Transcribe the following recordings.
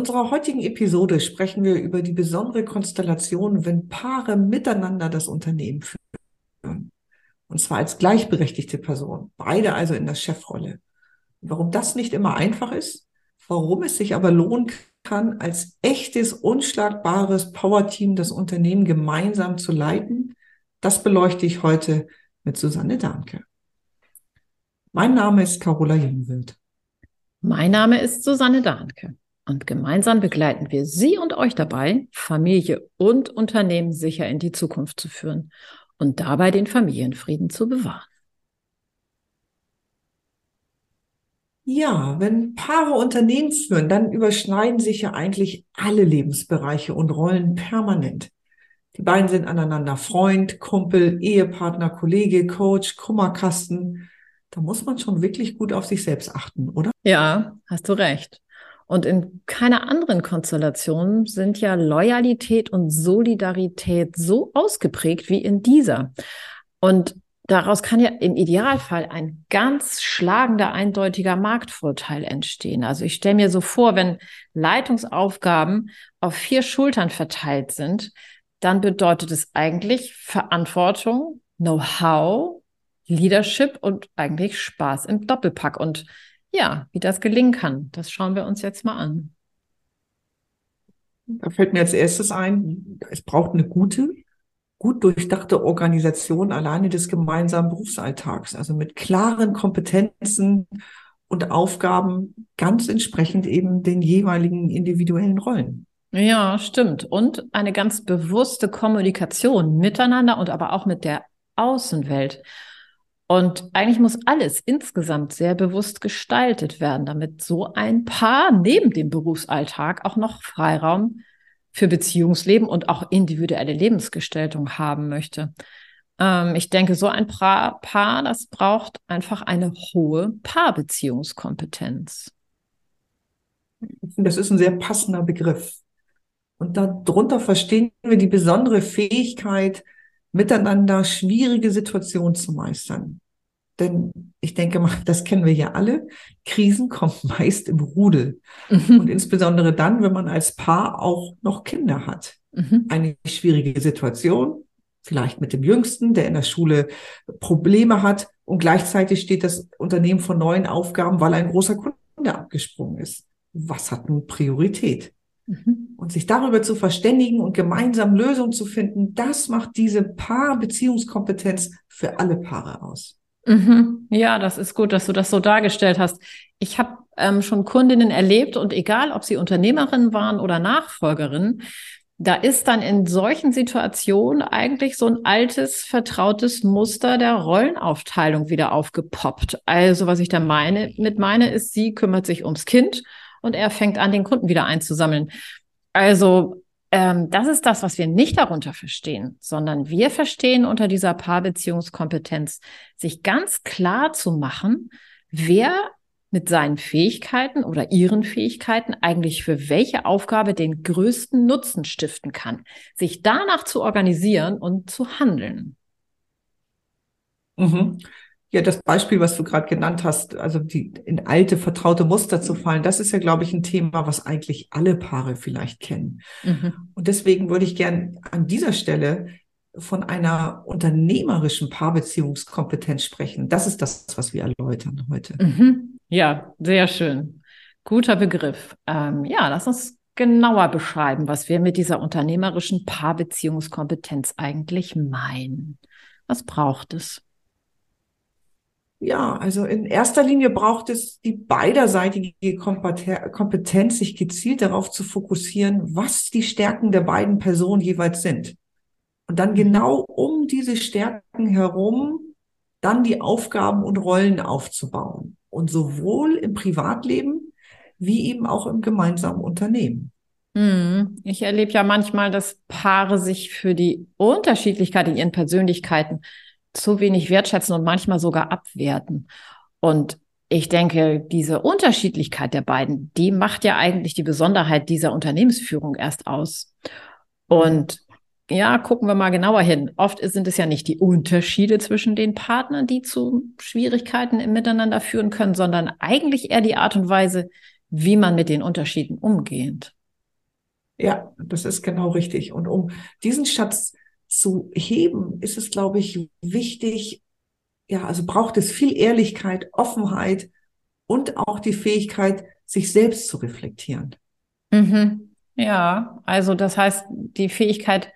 Unserer heutigen Episode sprechen wir über die besondere Konstellation, wenn Paare miteinander das Unternehmen führen. Und zwar als gleichberechtigte Person. Beide also in der Chefrolle. Warum das nicht immer einfach ist, warum es sich aber lohnen kann, als echtes, unschlagbares Powerteam das Unternehmen gemeinsam zu leiten, das beleuchte ich heute mit Susanne Danke. Mein Name ist Carola Jungwild. Mein Name ist Susanne Dahnke. Und gemeinsam begleiten wir Sie und euch dabei, Familie und Unternehmen sicher in die Zukunft zu führen und dabei den Familienfrieden zu bewahren. Ja, wenn Paare Unternehmen führen, dann überschneiden sich ja eigentlich alle Lebensbereiche und Rollen permanent. Die beiden sind aneinander Freund, Kumpel, Ehepartner, Kollege, Coach, Kummerkasten. Da muss man schon wirklich gut auf sich selbst achten, oder? Ja, hast du recht. Und in keiner anderen Konstellation sind ja Loyalität und Solidarität so ausgeprägt wie in dieser. Und daraus kann ja im Idealfall ein ganz schlagender, eindeutiger Marktvorteil entstehen. Also ich stelle mir so vor, wenn Leitungsaufgaben auf vier Schultern verteilt sind, dann bedeutet es eigentlich Verantwortung, Know-how, Leadership und eigentlich Spaß im Doppelpack. Und ja, wie das gelingen kann, das schauen wir uns jetzt mal an. Da fällt mir als erstes ein, es braucht eine gute, gut durchdachte Organisation alleine des gemeinsamen Berufsalltags, also mit klaren Kompetenzen und Aufgaben ganz entsprechend eben den jeweiligen individuellen Rollen. Ja, stimmt. Und eine ganz bewusste Kommunikation miteinander und aber auch mit der Außenwelt. Und eigentlich muss alles insgesamt sehr bewusst gestaltet werden, damit so ein Paar neben dem Berufsalltag auch noch Freiraum für Beziehungsleben und auch individuelle Lebensgestaltung haben möchte. Ähm, ich denke, so ein Paar, das braucht einfach eine hohe Paarbeziehungskompetenz. Das ist ein sehr passender Begriff. Und darunter verstehen wir die besondere Fähigkeit, miteinander schwierige Situationen zu meistern. Denn ich denke mal, das kennen wir ja alle. Krisen kommen meist im Rudel. Mhm. Und insbesondere dann, wenn man als Paar auch noch Kinder hat. Mhm. Eine schwierige Situation, vielleicht mit dem Jüngsten, der in der Schule Probleme hat. Und gleichzeitig steht das Unternehmen vor neuen Aufgaben, weil ein großer Kunde abgesprungen ist. Was hat nun Priorität? Mhm. Und sich darüber zu verständigen und gemeinsam Lösungen zu finden, das macht diese Paarbeziehungskompetenz für alle Paare aus. Mhm. Ja, das ist gut, dass du das so dargestellt hast. Ich habe ähm, schon Kundinnen erlebt und egal, ob sie Unternehmerinnen waren oder Nachfolgerinnen, da ist dann in solchen Situationen eigentlich so ein altes, vertrautes Muster der Rollenaufteilung wieder aufgepoppt. Also, was ich da meine, mit meine, ist, sie kümmert sich ums Kind und er fängt an, den Kunden wieder einzusammeln. Also ähm, das ist das, was wir nicht darunter verstehen, sondern wir verstehen unter dieser Paarbeziehungskompetenz, sich ganz klar zu machen, wer mit seinen Fähigkeiten oder ihren Fähigkeiten eigentlich für welche Aufgabe den größten Nutzen stiften kann, sich danach zu organisieren und zu handeln. Mhm. Ja, das Beispiel, was du gerade genannt hast, also die in alte vertraute Muster zu fallen, das ist ja, glaube ich, ein Thema, was eigentlich alle Paare vielleicht kennen. Mhm. Und deswegen würde ich gern an dieser Stelle von einer unternehmerischen Paarbeziehungskompetenz sprechen. Das ist das, was wir erläutern heute. Mhm. Ja, sehr schön. Guter Begriff. Ähm, ja, lass uns genauer beschreiben, was wir mit dieser unternehmerischen Paarbeziehungskompetenz eigentlich meinen. Was braucht es? Ja, also in erster Linie braucht es die beiderseitige Kompetenz, sich gezielt darauf zu fokussieren, was die Stärken der beiden Personen jeweils sind. Und dann mhm. genau um diese Stärken herum dann die Aufgaben und Rollen aufzubauen. Und sowohl im Privatleben wie eben auch im gemeinsamen Unternehmen. Hm, ich erlebe ja manchmal, dass Paare sich für die Unterschiedlichkeit in ihren Persönlichkeiten zu wenig wertschätzen und manchmal sogar abwerten. Und ich denke, diese Unterschiedlichkeit der beiden, die macht ja eigentlich die Besonderheit dieser Unternehmensführung erst aus. Und ja, gucken wir mal genauer hin. Oft sind es ja nicht die Unterschiede zwischen den Partnern, die zu Schwierigkeiten im Miteinander führen können, sondern eigentlich eher die Art und Weise, wie man mit den Unterschieden umgeht. Ja, das ist genau richtig. Und um diesen Schatz zu heben, ist es, glaube ich, wichtig, ja, also braucht es viel Ehrlichkeit, Offenheit und auch die Fähigkeit, sich selbst zu reflektieren. Mhm. Ja, also das heißt, die Fähigkeit,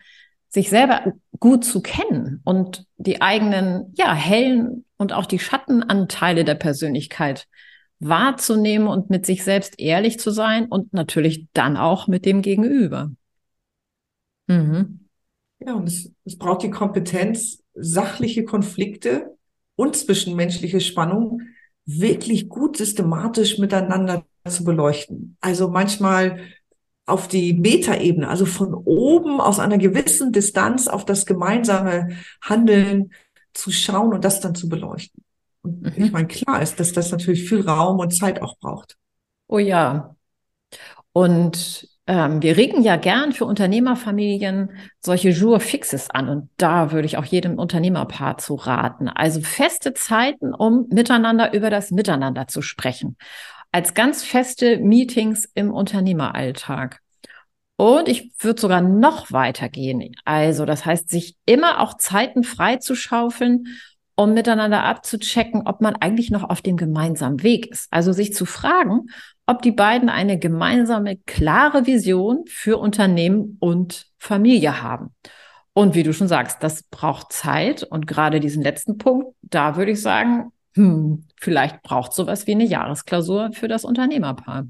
sich selber gut zu kennen und die eigenen, ja, hellen und auch die Schattenanteile der Persönlichkeit wahrzunehmen und mit sich selbst ehrlich zu sein und natürlich dann auch mit dem Gegenüber. Mhm. Ja, und es, es braucht die Kompetenz, sachliche Konflikte und zwischenmenschliche Spannung wirklich gut systematisch miteinander zu beleuchten. Also manchmal auf die Metaebene, also von oben aus einer gewissen Distanz auf das gemeinsame Handeln zu schauen und das dann zu beleuchten. Und mhm. ich meine, klar ist, dass das natürlich viel Raum und Zeit auch braucht. Oh ja. Und ähm, wir regen ja gern für Unternehmerfamilien solche Jour fixes an. Und da würde ich auch jedem Unternehmerpaar zu raten. Also feste Zeiten, um miteinander über das Miteinander zu sprechen. Als ganz feste Meetings im Unternehmeralltag. Und ich würde sogar noch weiter gehen. Also, das heißt, sich immer auch Zeiten frei zu schaufeln, um miteinander abzuchecken, ob man eigentlich noch auf dem gemeinsamen Weg ist. Also sich zu fragen, ob die beiden eine gemeinsame, klare Vision für Unternehmen und Familie haben. Und wie du schon sagst, das braucht Zeit. Und gerade diesen letzten Punkt, da würde ich sagen, hm, vielleicht braucht sowas wie eine Jahresklausur für das Unternehmerpaar.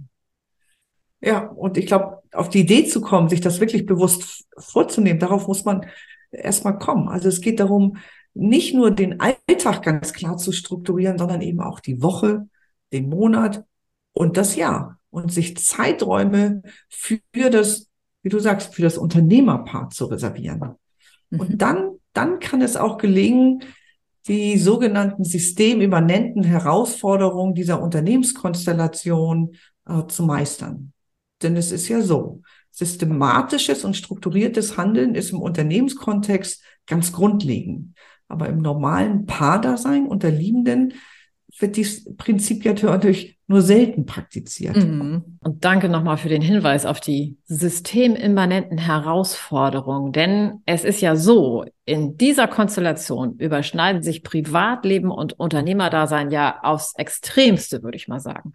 Ja, und ich glaube, auf die Idee zu kommen, sich das wirklich bewusst vorzunehmen, darauf muss man erstmal kommen. Also es geht darum, nicht nur den Alltag ganz klar zu strukturieren, sondern eben auch die Woche, den Monat und das Jahr und sich Zeiträume für das, wie du sagst, für das Unternehmerpaar zu reservieren. Mhm. Und dann, dann kann es auch gelingen, die sogenannten systemimmanenten Herausforderungen dieser Unternehmenskonstellation äh, zu meistern. Denn es ist ja so, systematisches und strukturiertes Handeln ist im Unternehmenskontext ganz grundlegend. Aber im normalen Paardasein unter Liebenden wird dieses Prinzip ja natürlich nur selten praktiziert. Mhm. Und danke nochmal für den Hinweis auf die systemimmanenten Herausforderungen. Denn es ist ja so, in dieser Konstellation überschneiden sich Privatleben und Unternehmerdasein ja aufs Extremste, würde ich mal sagen.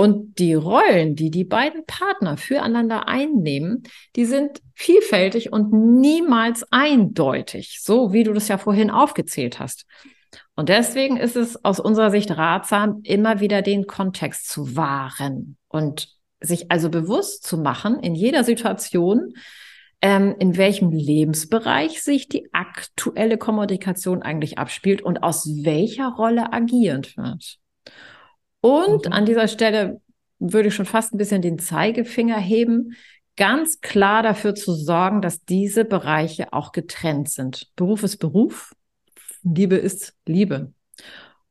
Und die Rollen, die die beiden Partner füreinander einnehmen, die sind vielfältig und niemals eindeutig, so wie du das ja vorhin aufgezählt hast. Und deswegen ist es aus unserer Sicht ratsam, immer wieder den Kontext zu wahren und sich also bewusst zu machen in jeder Situation, ähm, in welchem Lebensbereich sich die aktuelle Kommunikation eigentlich abspielt und aus welcher Rolle agierend wird. Und mhm. an dieser Stelle würde ich schon fast ein bisschen den Zeigefinger heben, ganz klar dafür zu sorgen, dass diese Bereiche auch getrennt sind. Beruf ist Beruf, Liebe ist Liebe.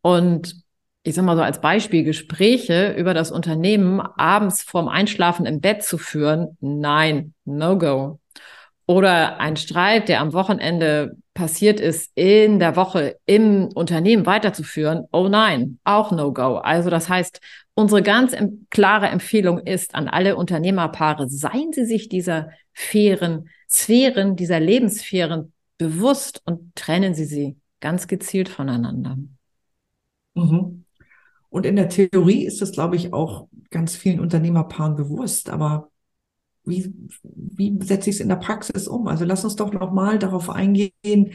Und ich sag mal so als Beispiel, Gespräche über das Unternehmen abends vorm Einschlafen im Bett zu führen, nein, no go. Oder ein Streit, der am Wochenende passiert ist, in der Woche im Unternehmen weiterzuführen, oh nein, auch No-Go. Also das heißt, unsere ganz klare Empfehlung ist an alle Unternehmerpaare, seien Sie sich dieser fairen Sphären, dieser Lebenssphären bewusst und trennen Sie sie ganz gezielt voneinander. Mhm. Und in der Theorie ist das, glaube ich, auch ganz vielen Unternehmerpaaren bewusst, aber wie, wie setze ich es in der Praxis um? Also lass uns doch nochmal darauf eingehen,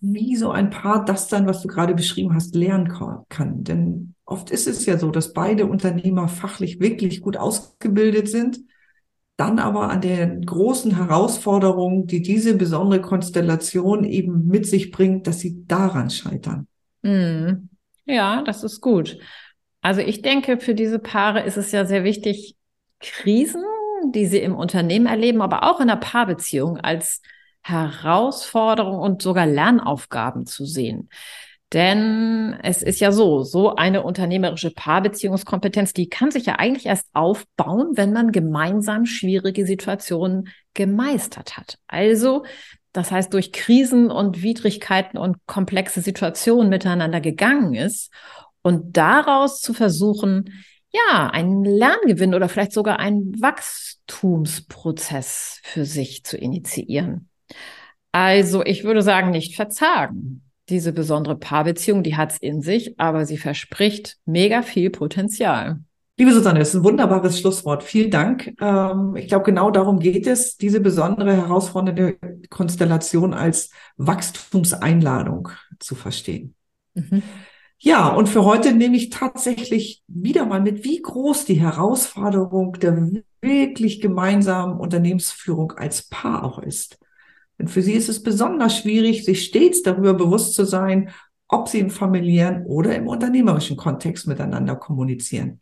wie so ein Paar das dann, was du gerade beschrieben hast, lernen kann. Denn oft ist es ja so, dass beide Unternehmer fachlich wirklich gut ausgebildet sind, dann aber an der großen Herausforderung, die diese besondere Konstellation eben mit sich bringt, dass sie daran scheitern. Mm. Ja, das ist gut. Also ich denke, für diese Paare ist es ja sehr wichtig, Krisen die sie im Unternehmen erleben, aber auch in der Paarbeziehung als Herausforderung und sogar Lernaufgaben zu sehen. Denn es ist ja so, so eine unternehmerische Paarbeziehungskompetenz, die kann sich ja eigentlich erst aufbauen, wenn man gemeinsam schwierige Situationen gemeistert hat. Also, das heißt, durch Krisen und Widrigkeiten und komplexe Situationen miteinander gegangen ist und daraus zu versuchen, ja, einen Lerngewinn oder vielleicht sogar einen Wachstumsprozess für sich zu initiieren. Also ich würde sagen, nicht verzagen. Diese besondere Paarbeziehung, die hat es in sich, aber sie verspricht mega viel Potenzial. Liebe Susanne, das ist ein wunderbares Schlusswort. Vielen Dank. Ähm, ich glaube, genau darum geht es, diese besondere herausfordernde Konstellation als Wachstumseinladung zu verstehen. Mhm. Ja, und für heute nehme ich tatsächlich wieder mal mit, wie groß die Herausforderung der wirklich gemeinsamen Unternehmensführung als Paar auch ist. Denn für sie ist es besonders schwierig, sich stets darüber bewusst zu sein, ob sie im familiären oder im unternehmerischen Kontext miteinander kommunizieren.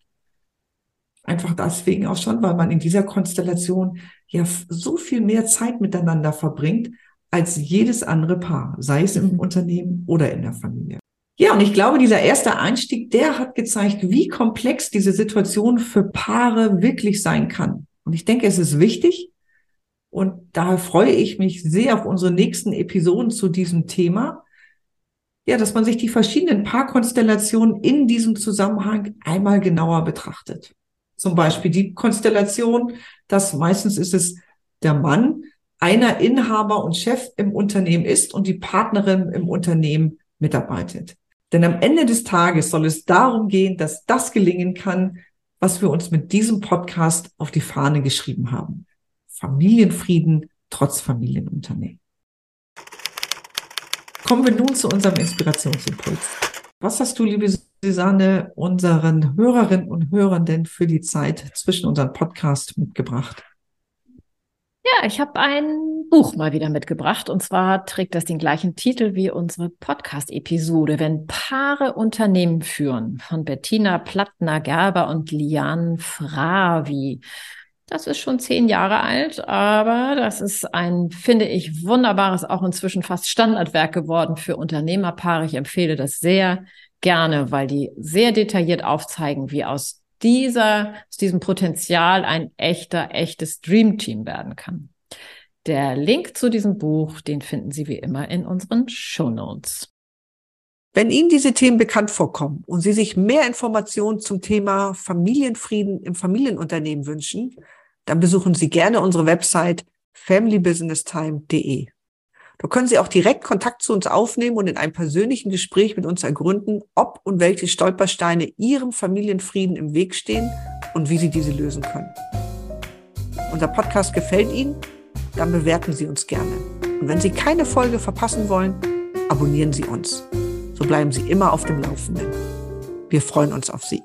Einfach deswegen auch schon, weil man in dieser Konstellation ja so viel mehr Zeit miteinander verbringt als jedes andere Paar, sei es im mhm. Unternehmen oder in der Familie. Ja, und ich glaube, dieser erste Einstieg, der hat gezeigt, wie komplex diese Situation für Paare wirklich sein kann. Und ich denke, es ist wichtig. Und daher freue ich mich sehr auf unsere nächsten Episoden zu diesem Thema. Ja, dass man sich die verschiedenen Paarkonstellationen in diesem Zusammenhang einmal genauer betrachtet. Zum Beispiel die Konstellation, dass meistens ist es der Mann, einer Inhaber und Chef im Unternehmen ist und die Partnerin im Unternehmen mitarbeitet. Denn am Ende des Tages soll es darum gehen, dass das gelingen kann, was wir uns mit diesem Podcast auf die Fahne geschrieben haben. Familienfrieden trotz Familienunternehmen. Kommen wir nun zu unserem Inspirationsimpuls. Was hast du, liebe Susanne, unseren Hörerinnen und Hörern denn für die Zeit zwischen unseren Podcast mitgebracht? Ja, ich habe ein Buch mal wieder mitgebracht und zwar trägt das den gleichen Titel wie unsere Podcast-Episode, wenn Paare Unternehmen führen von Bettina Plattner-Gerber und Lian Fravi. Das ist schon zehn Jahre alt, aber das ist ein, finde ich, wunderbares, auch inzwischen fast Standardwerk geworden für Unternehmerpaare. Ich empfehle das sehr gerne, weil die sehr detailliert aufzeigen, wie aus dieser, aus diesem Potenzial ein echter, echtes Dreamteam werden kann. Der Link zu diesem Buch, den finden Sie wie immer in unseren Show. Wenn Ihnen diese Themen bekannt vorkommen und Sie sich mehr Informationen zum Thema Familienfrieden im Familienunternehmen wünschen, dann besuchen Sie gerne unsere Website familybusinesstime.de. Da können Sie auch direkt Kontakt zu uns aufnehmen und in einem persönlichen Gespräch mit uns ergründen, ob und welche Stolpersteine Ihrem Familienfrieden im Weg stehen und wie Sie diese lösen können. Unser Podcast gefällt Ihnen? Dann bewerten Sie uns gerne. Und wenn Sie keine Folge verpassen wollen, abonnieren Sie uns. So bleiben Sie immer auf dem Laufenden. Wir freuen uns auf Sie.